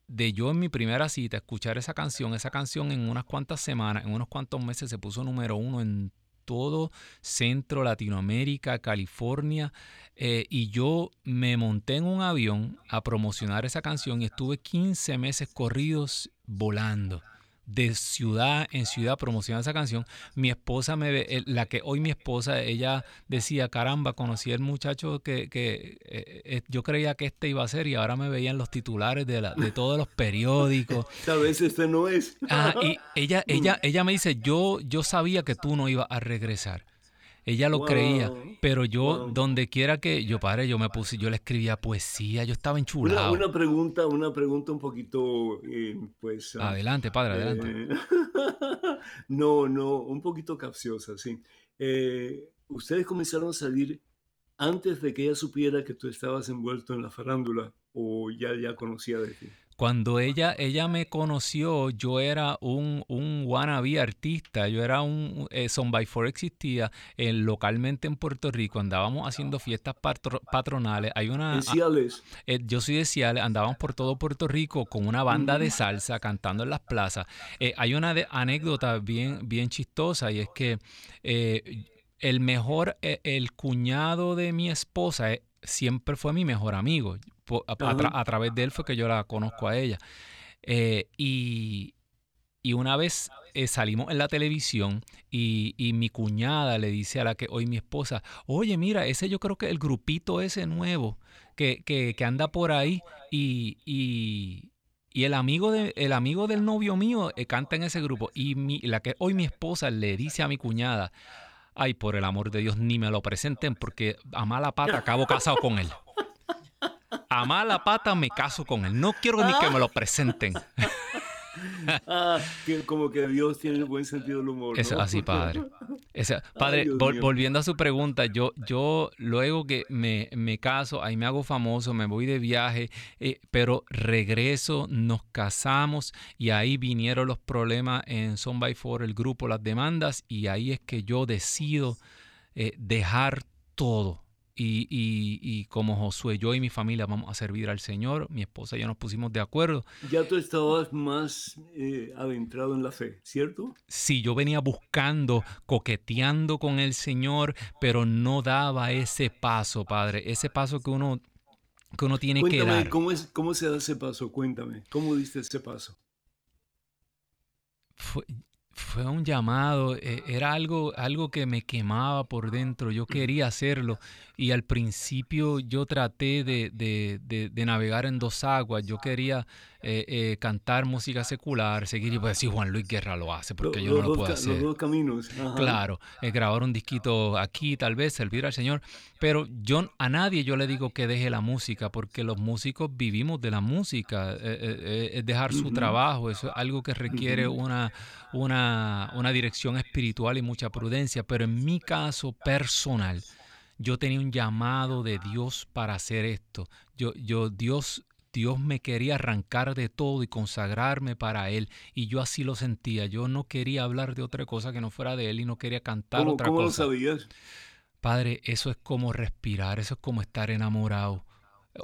de yo en mi primera cita escuchar esa canción, esa canción en unas cuantas semanas, en unos cuantos meses se puso número uno en todo Centro, Latinoamérica, California, eh, y yo me monté en un avión a promocionar esa canción y estuve 15 meses corridos volando de ciudad en ciudad promocionando esa canción. Mi esposa me ve, la que hoy mi esposa, ella decía, caramba, conocí al muchacho que, que eh, eh, yo creía que este iba a ser y ahora me veían los titulares de, la, de todos los periódicos. <laughs> Tal vez este no es. Ah, y <laughs> ella, ella, ella me dice, yo, yo sabía que tú no ibas a regresar. Ella lo creía, pero yo, donde quiera que yo padre, yo me puse, yo le escribía poesía, yo estaba enchulado. Una, pregunta, una pregunta un poquito, eh, pues... Ah, adelante, padre, adelante. Eh, <laughs> no, no, un poquito capciosa, sí. Eh, ustedes comenzaron a salir antes de que ella supiera que tú estabas envuelto en la farándula o ya, ya conocía de ti. Cuando ella, ella me conoció, yo era un, un wannabe artista, yo era un, eh, Son by Four existía eh, localmente en Puerto Rico, andábamos haciendo fiestas patronales. Hay una... Eh, yo soy de Ciales, andábamos por todo Puerto Rico con una banda de salsa cantando en las plazas. Eh, hay una anécdota bien, bien chistosa y es que el mejor, el cuñado de mi esposa siempre fue mi mejor amigo a, través de él fue que yo la conozco a ella. Eh, y, una vez eh, salimos en la televisión y, mi cuñada le dice a la que hoy mi esposa, oye, mira, ese yo creo que el grupito ese nuevo que, que, anda por ahí y, y, el, amigo de, el amigo del novio mío eh, canta en ese grupo. Y mi, la que hoy mi esposa le dice a mi cuñada, ay, por el amor de Dios, ni me lo presenten porque a mala pata acabo casado con él <laughs> a mala pata me caso con él. No quiero ni que me lo presenten. <laughs> Ah, como que Dios tiene el buen sentido del humor. Es así, padre. padre, volviendo a su pregunta, yo, yo luego que me, caso, ahí me hago famoso, me voy de viaje, eh, pero regreso, nos casamos y ahí vinieron los problemas en Son by Four, el grupo, las demandas, y ahí es que yo decido eh, dejar todo y, y, como Josué, yo y mi familia vamos a servir al Señor, mi esposa y yo nos pusimos de acuerdo. Ya tú estabas más eh, adentrado en la fe, ¿cierto? Sí, yo venía buscando, coqueteando con el Señor, pero no daba ese paso, Padre, ese paso que uno, que uno tiene que dar. ¿cómo, es, ¿Cómo se da ese paso? Cuéntame, ¿cómo diste ese paso? Fue, fue un llamado, eh, era algo, algo que me quemaba por dentro, yo quería hacerlo. Y al principio yo traté de, de, de, navegar en dos aguas, yo quería eh, eh, cantar música secular, seguir y pues decir Juan Luis Guerra lo hace porque yo no lo puedo hacer. Los dos caminos. Claro, grabar un disquito aquí tal vez, servir al Señor, pero yo a nadie yo le digo que deje la música porque los músicos vivimos de la música, es dejar su trabajo, eso es algo que requiere una, una una, dirección espiritual y mucha prudencia, pero en mi caso personal, yo tenía un llamado de Dios para hacer esto. Yo, yo, Dios, Dios me quería arrancar de todo y consagrarme para Él. Y yo así lo sentía. Yo no quería hablar de otra cosa que no fuera de Él y no quería cantar otra cosa. ¿Cómo lo sabías? Padre, eso es como respirar, eso es como estar enamorado.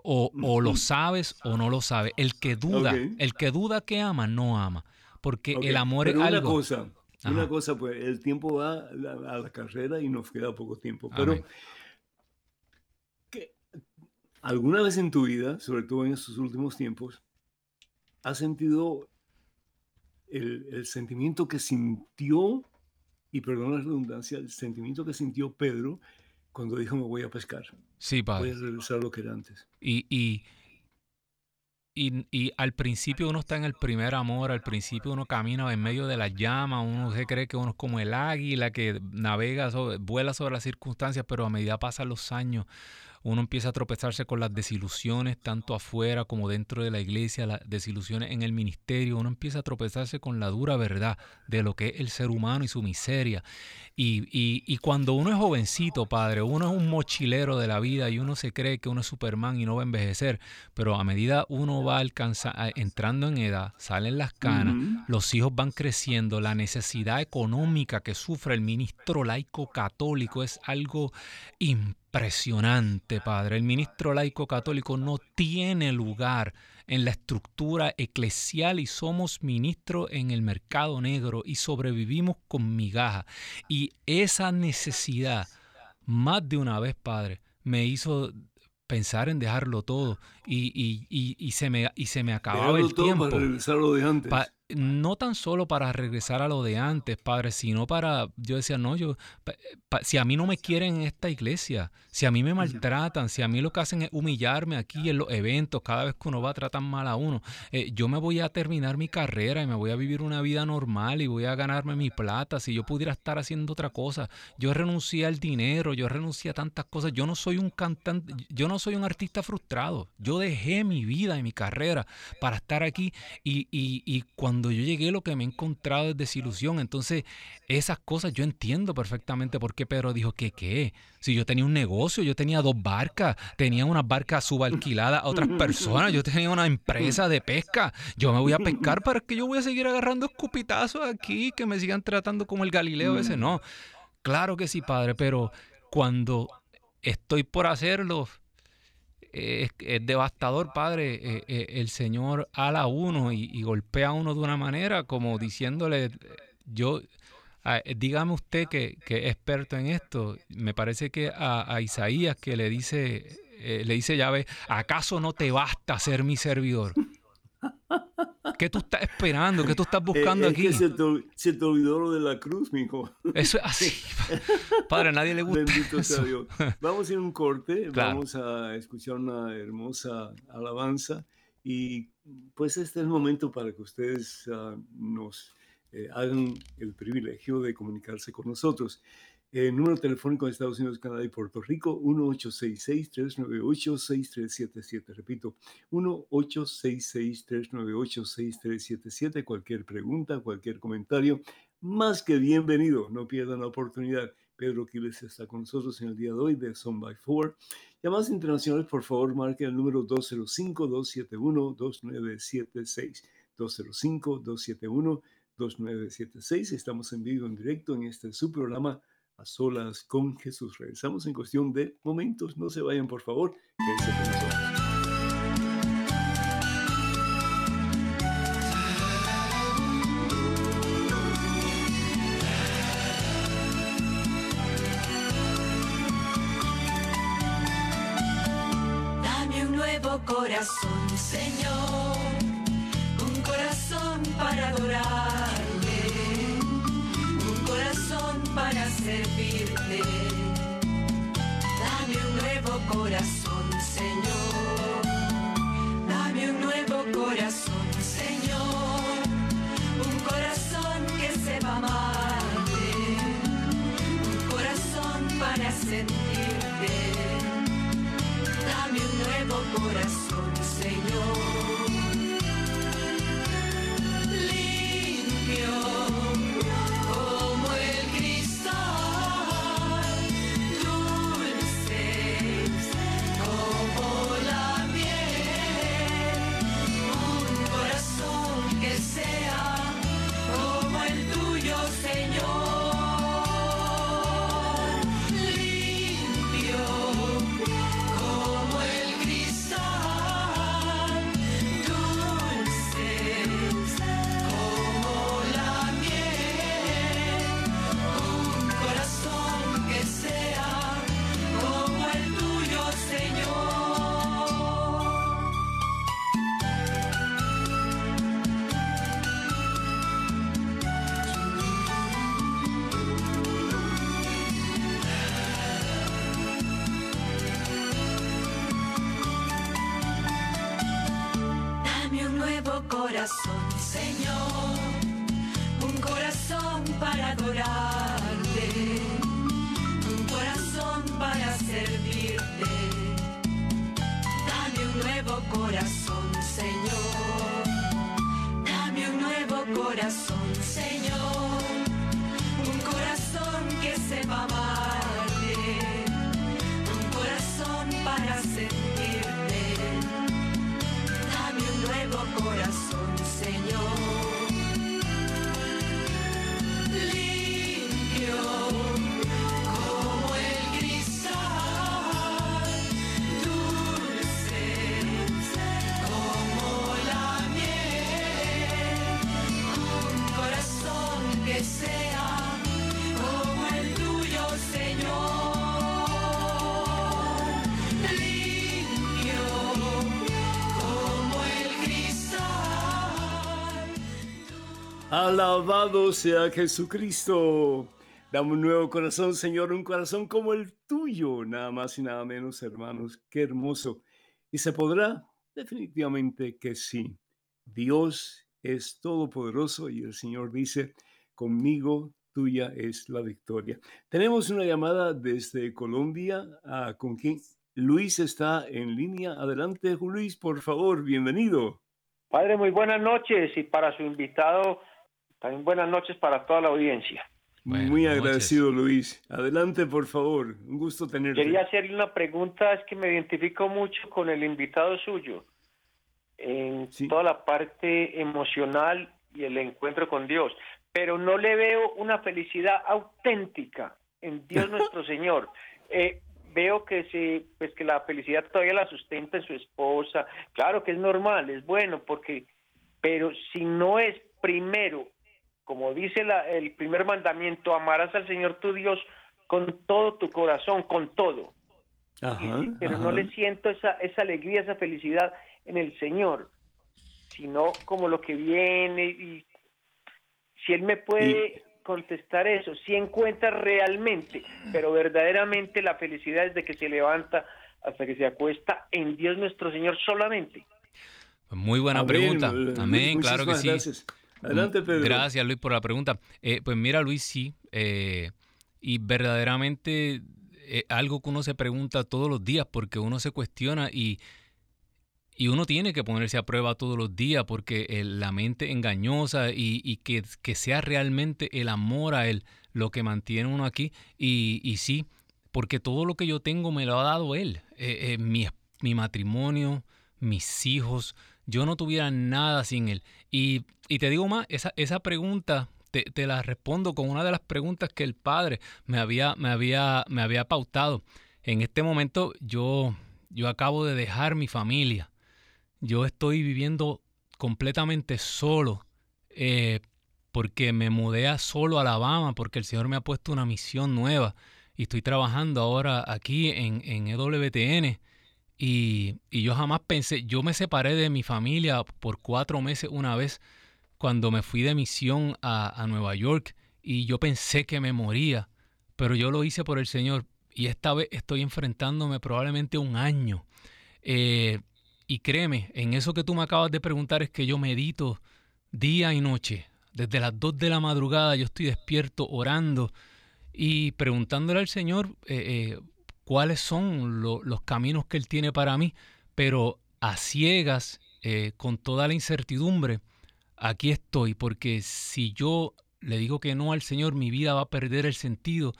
O, o lo <laughs> sabes o no lo sabes. El que duda, el que duda que ama, no ama porque el amor es algo. cosa, Una cosa, pues el tiempo va a la, carrera y nos queda poco tiempo. Pero, ¿alguna vez en tu vida, sobre todo en estos últimos tiempos, has sentido el, sentimiento que sintió, y perdón la redundancia, el sentimiento que sintió Pedro cuando dijo me voy a pescar? Sí, padre. Voy a regresar a lo que era antes. Y, y y, al principio uno está en el primer amor, al principio uno camina en medio de las llamas, uno se cree que uno es como el águila que navega, vuela sobre las circunstancias, pero a medida pasan los años, uno empieza a tropezarse con las desilusiones, tanto afuera como dentro de la iglesia, las desilusiones en el ministerio, uno empieza a tropezarse con la dura verdad de lo que es el ser humano y su miseria. Y, y, cuando uno es jovencito, padre, uno es un mochilero de la vida y uno se cree que uno es Superman y no va a envejecer, pero a medida uno va alcanzando, entrando en edad, salen las canas, los hijos van creciendo, la necesidad económica que sufre el ministro laico católico es algo importante impresionante, Padre. El ministro laico católico no tiene lugar en la estructura eclesial y somos ministros en el mercado negro y sobrevivimos con migaja. Y esa necesidad, más de una vez, Padre, me hizo pensar en dejarlo todo y, y, y, se, me, y se me acababa el tiempo. Para de antes. No tan solo para regresar a lo de antes, Padre, sino para, yo decía, no, yo, si a mí no me quieren en esta iglesia, si a mí me maltratan, si a mí lo que hacen es humillarme aquí en los eventos, cada vez que uno va a tratar mal a uno, eh, yo me voy a terminar mi carrera y me voy a vivir una vida normal y voy a ganarme mi plata, si yo pudiera estar haciendo otra cosa, yo renuncié al dinero, yo renuncié a tantas cosas, yo no soy un cantante, yo no soy un artista frustrado, yo dejé mi vida y mi carrera para estar aquí y, y, y cuando yo llegué lo que me he encontrado es desilusión. Entonces, esas cosas yo entiendo perfectamente por qué Pedro dijo que qué. Si yo tenía un negocio, yo tenía dos barcas, tenía unas barcas subalquiladas a otras personas, yo tenía una empresa de pesca. Yo me voy a pescar para que yo voy a seguir agarrando escupitazos aquí, que me sigan tratando como el Galileo ese. No, claro que sí, padre, pero cuando estoy por hacerlo, es, devastador, Padre. Eh, eh, el Señor ala a uno y, golpea a uno de una manera como diciéndole, yo, dígame usted que, es experto en esto. Me parece que a, Isaías que le dice, eh, le dice Yahvé, ¿acaso no te basta ser mi servidor? ¿Qué tú estás esperando? ¿Qué tú estás buscando aquí? se, te, olvidó lo de la cruz, mijo. Eso es así. <laughs> Padre, a nadie le gusta. Bendito sea Dios. Vamos a ir a un corte, vamos a escuchar una hermosa alabanza y pues este es el momento para que ustedes ah, nos eh, hagan el privilegio de comunicarse con nosotros. El número telefónico de Estados Unidos, Canadá y Puerto Rico, 1-866-398-6377. Repito, 1-866-398-6377. Cualquier pregunta, cualquier comentario, más que bienvenido. No pierdan la oportunidad. Pedro Quiles está con nosotros en el día de hoy de Son by Four. Llamadas internacionales, por favor, marquen el número 205-271-2976. 205-271-2976. Estamos en vivo, en directo en este su programa a solas con Jesús. Regresamos en cuestión de momentos. No se vayan, por favor. Dame un nuevo corazón, Señor, un corazón para adorar para servirte. Dame un nuevo corazón, Señor. Dame un nuevo corazón, Señor. Un corazón que se va a amarte. Un corazón para sentirte. Dame un nuevo corazón, Señor, un corazón para adorarte, Alabado sea Jesucristo. Dame un nuevo corazón, Señor, un corazón como el tuyo, nada más y nada menos, hermanos. Qué hermoso. ¿Y se podrá? Definitivamente que sí. Dios es todopoderoso y el Señor dice, conmigo tuya es la victoria. Tenemos una llamada desde Colombia. ah, ¿Con quién? Luis está en línea. Adelante, Luis, por favor, bienvenido. Padre, muy buenas noches y para su invitado, también buenas noches para toda la audiencia. Buenas Muy noches. agradecido, Luis. Adelante, por favor. Un gusto tenerte. Quería hacerle una pregunta, es que me identifico mucho con el invitado suyo en Sí. toda la parte emocional y el encuentro con Dios, pero no le veo una felicidad auténtica en Dios <laughs> nuestro Señor. Eh, veo que se, pues que la felicidad todavía la sustenta en su esposa. Claro que es normal, es bueno, porque, pero si no es primero, como dice la- el primer mandamiento, amarás al Señor tu Dios con todo tu corazón, con todo. Ajá, Pero no le siento esa, esa alegría, esa felicidad en el Señor, sino como lo que viene y si Él me puede contestar eso, si encuentra realmente, pero verdaderamente la felicidad desde que se levanta hasta que se acuesta en Dios nuestro Señor solamente. Muy buena Amén, pregunta. Amén, claro que sí. gracias. Adelante, Pedro. Gracias, Luis, por la pregunta. Eh, pues mira, Luis, sí. eh, y verdaderamente eh, algo que uno se pregunta todos los días porque uno se cuestiona y, y uno tiene que ponerse a prueba todos los días porque la mente engañosa y, y que, que sea realmente el amor a Él lo que mantiene uno aquí. Y, y sí, porque todo lo que yo tengo me lo ha dado Él. Mi, mi matrimonio, mis hijos, yo no tuviera nada sin Él. Y, y te digo más, esa, esa pregunta te, te la respondo con una de las preguntas que el Padre me había, me había, me había pautado. En este momento yo, yo acabo de dejar mi familia. Yo estoy viviendo completamente solo eh, porque me mudé a solo a Alabama porque el Señor me ha puesto una misión nueva y estoy trabajando ahora aquí en, en EWTN y, y yo jamás pensé, yo me separé de mi familia por cuatro meses una vez cuando me fui de misión a, a Nueva York y yo pensé que me moría, pero yo lo hice por el Señor y esta vez estoy enfrentándome probablemente un año. Eh, y créeme, en eso que tú me acabas de preguntar es que yo medito día y noche. Desde las 2 de la madrugada yo estoy despierto orando y preguntándole al Señor eh, eh, cuáles son lo- los caminos que Él tiene para mí, pero a ciegas, eh, con toda la incertidumbre, aquí estoy, porque si yo le digo que no al Señor, mi vida va a perder el sentido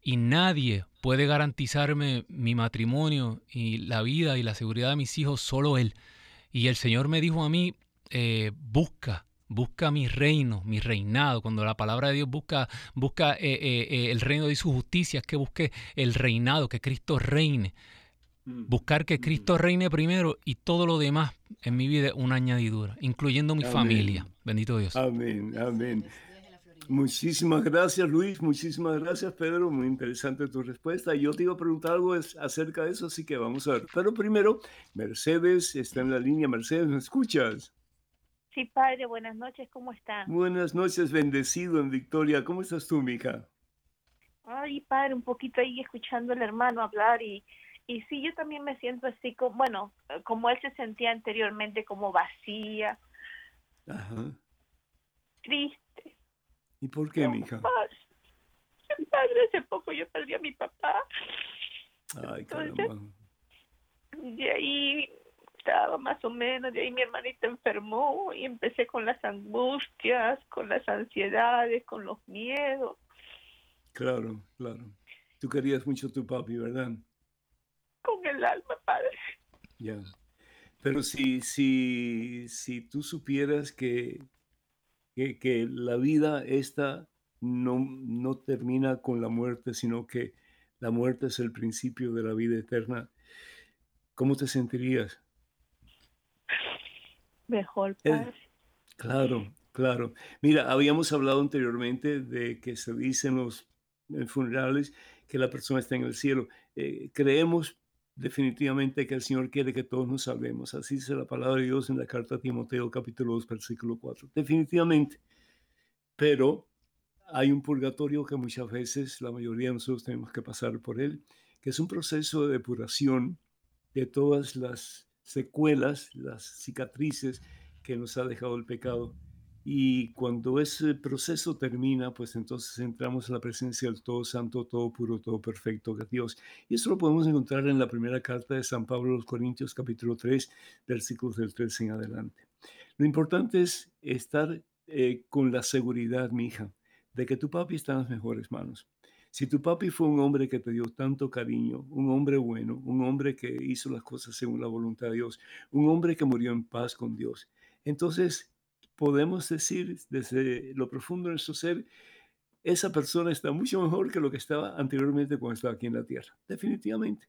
y nadie puede garantizarme mi matrimonio y la vida y la seguridad de mis hijos, solo Él. Y el Señor me dijo a mí, eh, busca, busca mi reino, mi reinado. Cuando la palabra de Dios busca, busca eh, eh, eh, el reino de su justicia, es que busque el reinado, que Cristo reine. Mm. Buscar que Cristo reine primero y todo lo demás en mi vida es una añadidura, incluyendo mi Amén. familia. Bendito Dios. Amén, amén. Muchísimas gracias, Luis. Muchísimas gracias, Pedro. Muy interesante tu respuesta. Yo te iba a preguntar algo acerca de eso, así que vamos a ver. Pero primero, Mercedes está en la línea. Mercedes, ¿me escuchas? Sí, padre, buenas noches, ¿cómo está? Buenas noches, bendecido en Victoria. ¿Cómo estás tú, mija? Ay, padre, un poquito ahí escuchando al hermano hablar y, y sí, yo también me siento así como, bueno, eh, como él se sentía anteriormente, como vacía, Ajá. triste. ¿Y por qué, mija? Paz. Padre, hace poco yo perdí a mi papá. Ay, Entonces- caramba. De ahí estaba más o menos, de ahí mi hermanita enfermó y empecé con las angustias, con las ansiedades, con los miedos. Claro, claro. Tú querías mucho a tu papi, ¿verdad? Con el alma, padre. Ya. Pero si, si, si tú supieras que, que, que la vida esta no, no termina con la muerte, sino que la muerte es el principio de la vida eterna, ¿cómo te sentirías? Mejor. Claro, claro. Mira, habíamos hablado anteriormente de que se dice en los funerales que la persona está en el cielo. Eh, creemos definitivamente que el Señor quiere que todos nos salvemos. Así dice la palabra de Dios en la carta a Timoteo capítulo 2 versículo 4. Definitivamente. Pero hay un purgatorio que muchas veces la mayoría de nosotros tenemos que pasar por él, que es un proceso de depuración de todas las secuelas, las cicatrices que nos ha dejado el pecado. Y cuando ese proceso termina, pues entonces entramos en la presencia del Todo Santo, Todo Puro, Todo Perfecto, que es Dios. Y eso lo podemos encontrar en la primera carta de San Pablo a los Corintios, capítulo 3, versículos del 13 en adelante. Lo importante es estar eh, con la seguridad, mi hija, de que tu papi está en las mejores manos. Si tu papi fue un hombre que te dio tanto cariño, un hombre bueno, un hombre que hizo las cosas según la voluntad de Dios, un hombre que murió en paz con Dios, entonces podemos decir desde lo profundo de nuestro ser, esa persona está mucho mejor que lo que estaba anteriormente cuando estaba aquí en la tierra, definitivamente.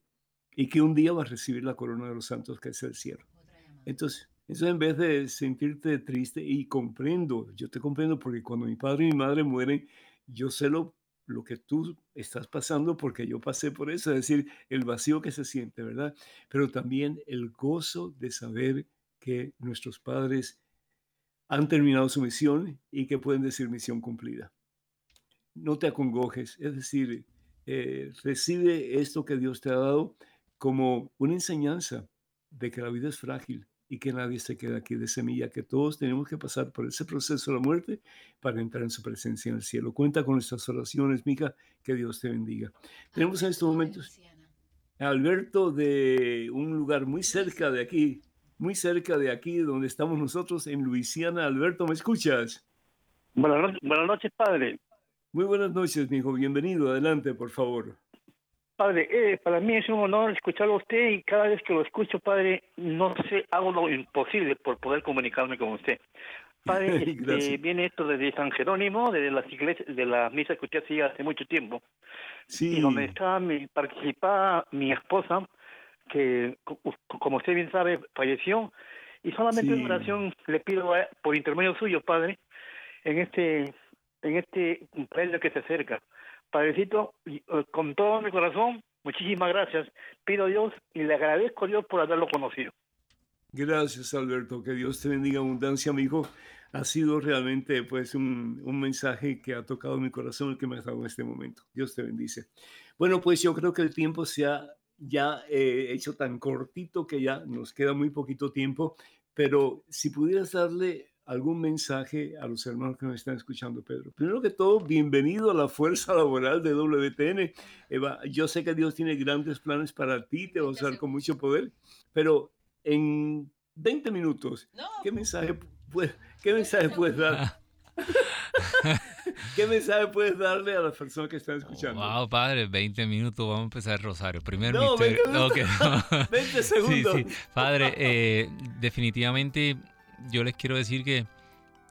Y que un día va a recibir la corona de los santos que es el cielo. Entonces, eso en vez de sentirte triste y comprendo, yo te comprendo porque cuando mi padre y mi madre mueren, yo sé lo, lo que tú estás pasando porque yo pasé por eso, es decir, el vacío que se siente, ¿verdad? Pero también el gozo de saber que nuestros padres han terminado su misión y que pueden decir misión cumplida. No te acongojes, es decir, eh, recibe esto que Dios te ha dado como una enseñanza de que la vida es frágil y que nadie se queda aquí de semilla, que todos tenemos que pasar por ese proceso de la muerte para entrar en su presencia en el cielo. Cuenta con nuestras oraciones, Mica, que Dios te bendiga. Tenemos en estos momentos a Alberto de un lugar muy cerca de aquí, muy cerca de aquí donde estamos nosotros en Luisiana. Alberto, ¿me escuchas? Buenas noches, buenas noches, padre. Muy buenas noches, mi hijo. Bienvenido. Adelante, por favor. Padre, eh, para mí es un honor escucharlo a usted y cada vez que lo escucho, padre, no sé, hago lo imposible por poder comunicarme con usted. Padre, <laughs> este, viene esto desde San Jerónimo, desde las iglesias, de las misas que usted hacía hace mucho tiempo, Sí, y donde estaba mi, participaba mi esposa, que co- como usted bien sabe, falleció, y solamente Sí. en oración le pido a- por intermedio suyo, Padre, en este, en este cumpleaños que se acerca. Padrecito, eh, con todo mi corazón, muchísimas gracias. Pido a Dios y le agradezco a Dios por haberlo conocido. Gracias, Alberto. Que Dios te bendiga abundancia, mi hijo. Ha sido realmente pues un, un mensaje que ha tocado mi corazón, el que me ha dado en este momento. Dios te bendice. Bueno, pues yo creo que el tiempo se ha ya eh, hecho tan cortito que ya nos queda muy poquito tiempo, pero si pudieras darle algún mensaje a los hermanos que nos están escuchando, Pedro. Primero que todo, bienvenido a la fuerza laboral de WTN. Eva, yo sé que Dios tiene grandes planes para ti, te va a usar con mucho poder, pero en 20 minutos, ¿qué mensaje, puede- qué mensaje puedes dar? <laughs> ¿Qué mensaje puedes darle a las personas que están escuchando? Wow, padre, 20 minutos, vamos a empezar el rosario. Primer No, misterio. 20 minutos. <laughs> Ok, no. 20 segundos. Sí, sí. Padre, eh, definitivamente yo les quiero decir que,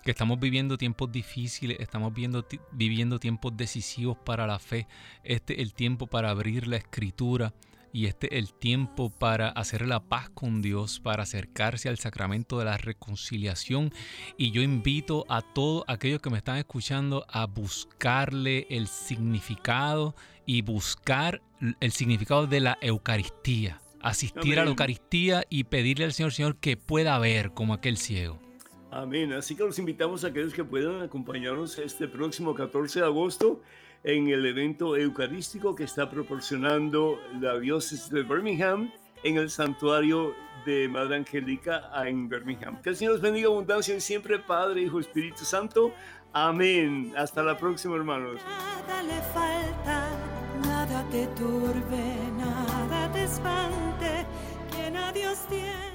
que estamos viviendo tiempos difíciles, estamos viendo, viviendo tiempos decisivos para la fe. Este es el tiempo para abrir la escritura y este es el tiempo para hacer la paz con Dios, para acercarse al sacramento de la reconciliación. Y yo invito a todos aquellos que me están escuchando a buscarle el significado y buscar el significado de la Eucaristía. Asistir a la Amén. Eucaristía y pedirle al Señor, Señor, que pueda ver como aquel ciego. Amén. Así que los invitamos a aquellos que puedan acompañarnos este próximo 14 de agosto en el evento eucarístico que está proporcionando la diócesis de Birmingham en el santuario de Madre Angélica en Birmingham. Que el Señor los bendiga abundancia y siempre, Padre, Hijo, Espíritu Santo. Amén. Hasta la próxima, hermanos. Nada le falta, nada te turbe, nada te espante, quien a Dios tiene.